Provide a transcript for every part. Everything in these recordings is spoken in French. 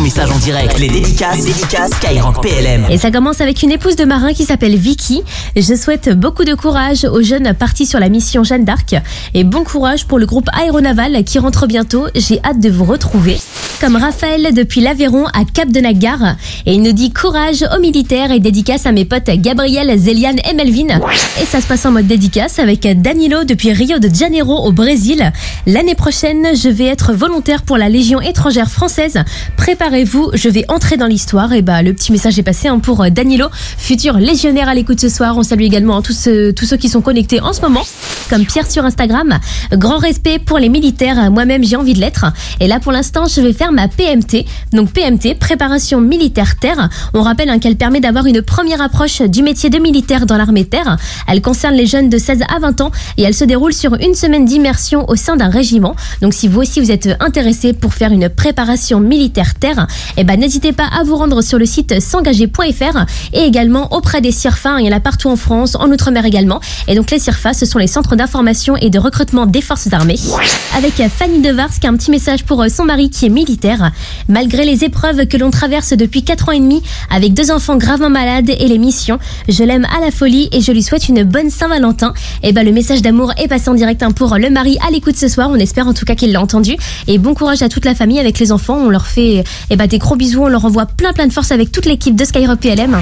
ton message en direct. Les dédicaces, les dédicaces Skyrock PLM. Et ça commence avec une épouse de marin qui s'appelle Vicky. Je souhaite beaucoup de courage aux jeunes partis sur la mission Jeanne d'Arc et bon courage pour le groupe aéronaval qui rentre bientôt. J'ai hâte de vous retrouver. Comme Raphaël depuis l'Aveyron à Cap de Nagar. Et il nous dit courage aux militaires et dédicace à mes potes Gabriel, Zéliane et Melvin. Et ça se passe en mode dédicace avec Danilo depuis Rio de Janeiro au Brésil. L'année prochaine, je vais être volontaire pour la Légion étrangère française. Préparez-vous, je vais entrer dans l'histoire. Et bah, le petit message est passé hein, pour Danilo, futur légionnaire à l'écoute ce soir. On salue également hein, tous, ceux, tous ceux qui sont connectés en ce moment, comme Pierre sur Instagram. Grand respect pour les militaires. Moi-même, j'ai envie de l'être. Et là, pour l'instant, je vais faire ma PMT. Donc, PMT, préparation militaire terre. On rappelle hein, qu'elle permet d'avoir une première approche du métier de militaire dans l'armée terre. Elle concerne les jeunes de 16 à 20 ans et elle se déroule sur une semaine d'immersion au sein d'un régiment. Donc, si vous aussi vous êtes intéressé pour faire une préparation militaire terre, eh ben, n'hésitez pas à vous rendre sur le site s'engager.fr et également auprès des CIRFA. Il y en a partout en France, en Outre-mer également. Et donc, les CIRFA, ce sont les centres d'information et de recrutement des forces armées. Avec Fanny Devars qui a un petit message pour son mari qui est militaire. Malgré les épreuves que l'on traverse depuis 4 ans et demi, avec deux enfants gravement malades et les missions, je l'aime à la folie et je lui souhaite une bonne Saint-Valentin. Et ben, le message d'amour est passé en direct hein, pour le mari à l'écoute ce soir. On espère en tout cas qu'il l'a entendu. Et bon courage à toute la famille avec les enfants. On leur fait eh ben, des gros bisous. On leur envoie plein plein de force avec toute l'équipe de Skyrock PLM.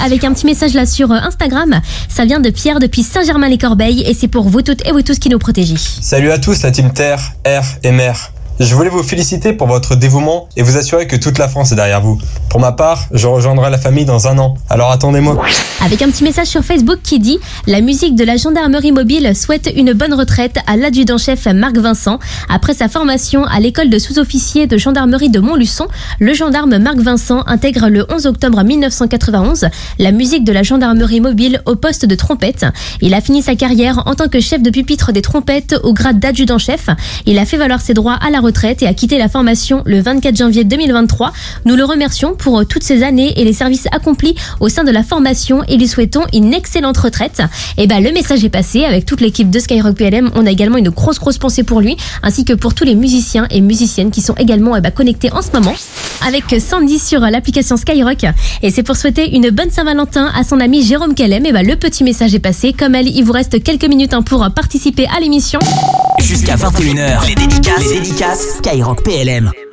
Avec un petit message là sur Instagram. Ça vient de Pierre depuis Saint-Germain-les-Corbeilles et c'est pour vous toutes et vous tous qui nous protégez. Salut à tous la team Terre, Air et Mer. Je voulais vous féliciter pour votre dévouement et vous assurer que toute la France est derrière vous. Pour ma part, je rejoindrai la famille dans un an. Alors attendez-moi. Avec un petit message sur Facebook qui dit La musique de la gendarmerie mobile souhaite une bonne retraite à l'adjudant-chef Marc Vincent. Après sa formation à l'école de sous-officier de gendarmerie de Montluçon, le gendarme Marc Vincent intègre le 11 octobre 1991 la musique de la gendarmerie mobile au poste de trompette. Il a fini sa carrière en tant que chef de pupitre des trompettes au grade d'adjudant-chef. Il a fait valoir ses droits à la retraite retraite et a quitté la formation le 24 janvier 2023. Nous le remercions pour toutes ces années et les services accomplis au sein de la formation et lui souhaitons une excellente retraite. Et ben le message est passé avec toute l'équipe de Skyrock PLM. On a également une grosse grosse pensée pour lui ainsi que pour tous les musiciens et musiciennes qui sont également eh ben, connectés en ce moment avec Sandy sur l'application Skyrock. Et c'est pour souhaiter une bonne Saint-Valentin à son ami Jérôme Kellem. Et ben le petit message est passé. Comme elle, il vous reste quelques minutes hein, pour participer à l'émission. Jusqu'à 21h, les dédicaces, les dédicaces Skyrock PLM.